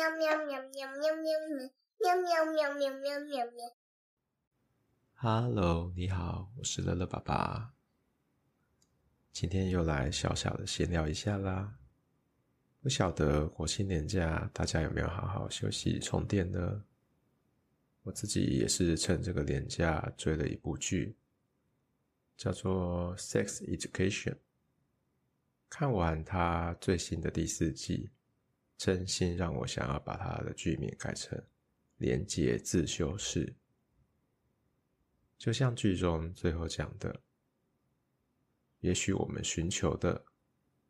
喵喵喵喵喵喵喵喵喵喵喵喵喵。Hello，你好，我是乐乐爸爸。今天又来小小的闲聊一下啦。不晓得国庆连假大家有没有好好休息充电呢？我自己也是趁这个连假追了一部剧，叫做《Sex Education》。看完它最新的第四季，真心让我想要把它的剧名改成“连接自修室”。就像剧中最后讲的，也许我们寻求的，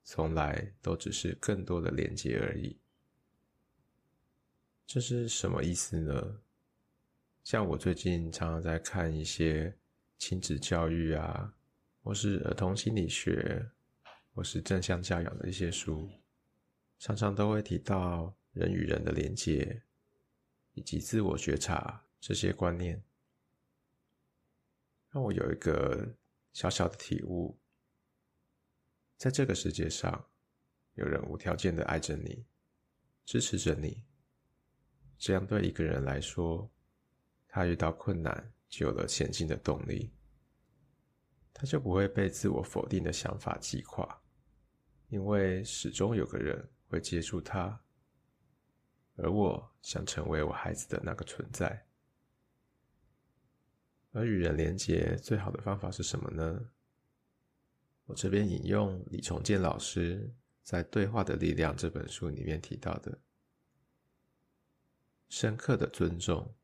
从来都只是更多的连接而已。这是什么意思呢？像我最近常常在看一些亲子教育啊，或是儿童心理学，或是正向教养的一些书，常常都会提到人与人的连结，以及自我觉察这些观念，让我有一个小小的体悟：在这个世界上，有人无条件的爱着你，支持着你，这样对一个人来说。他遇到困难就有了前进的动力，他就不会被自我否定的想法击垮，因为始终有个人会接触他，而我想成为我孩子的那个存在。而与人连结最好的方法是什么呢？我这边引用李崇建老师在《对话的力量》这本书里面提到的：深刻的尊重。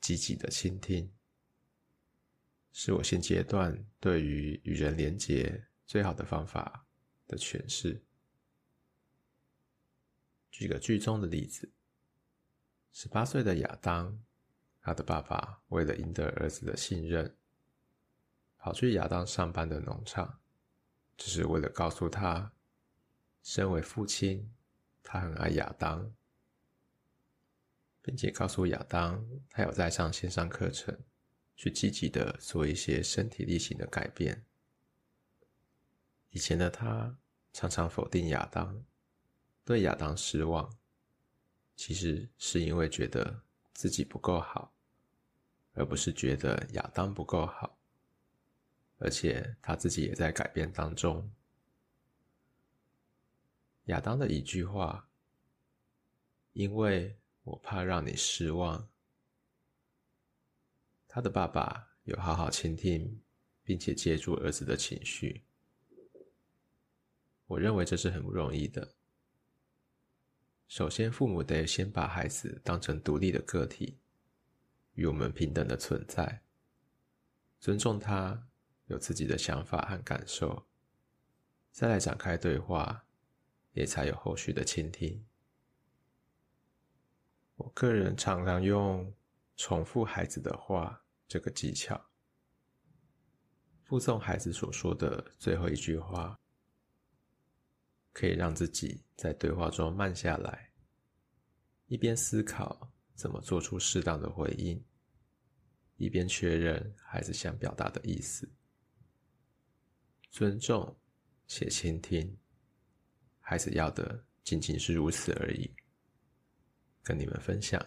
积极的倾听，是我现阶段对于与人连结最好的方法的诠释。举个剧中的例子：十八岁的亚当，他的爸爸为了赢得儿子的信任，跑去亚当上班的农场，只是为了告诉他，身为父亲，他很爱亚当。并且告诉亚当，他有在上线上课程，去积极的做一些身体力行的改变。以前的他常常否定亚当，对亚当失望，其实是因为觉得自己不够好，而不是觉得亚当不够好。而且他自己也在改变当中。亚当的一句话，因为。我怕让你失望。他的爸爸有好好倾听，并且接住儿子的情绪。我认为这是很不容易的。首先，父母得先把孩子当成独立的个体，与我们平等的存在，尊重他有自己的想法和感受，再来展开对话，也才有后续的倾听。我个人常常用重复孩子的话这个技巧，附送孩子所说的最后一句话，可以让自己在对话中慢下来，一边思考怎么做出适当的回应，一边确认孩子想表达的意思，尊重且倾听，孩子要的仅仅是如此而已。跟你们分享。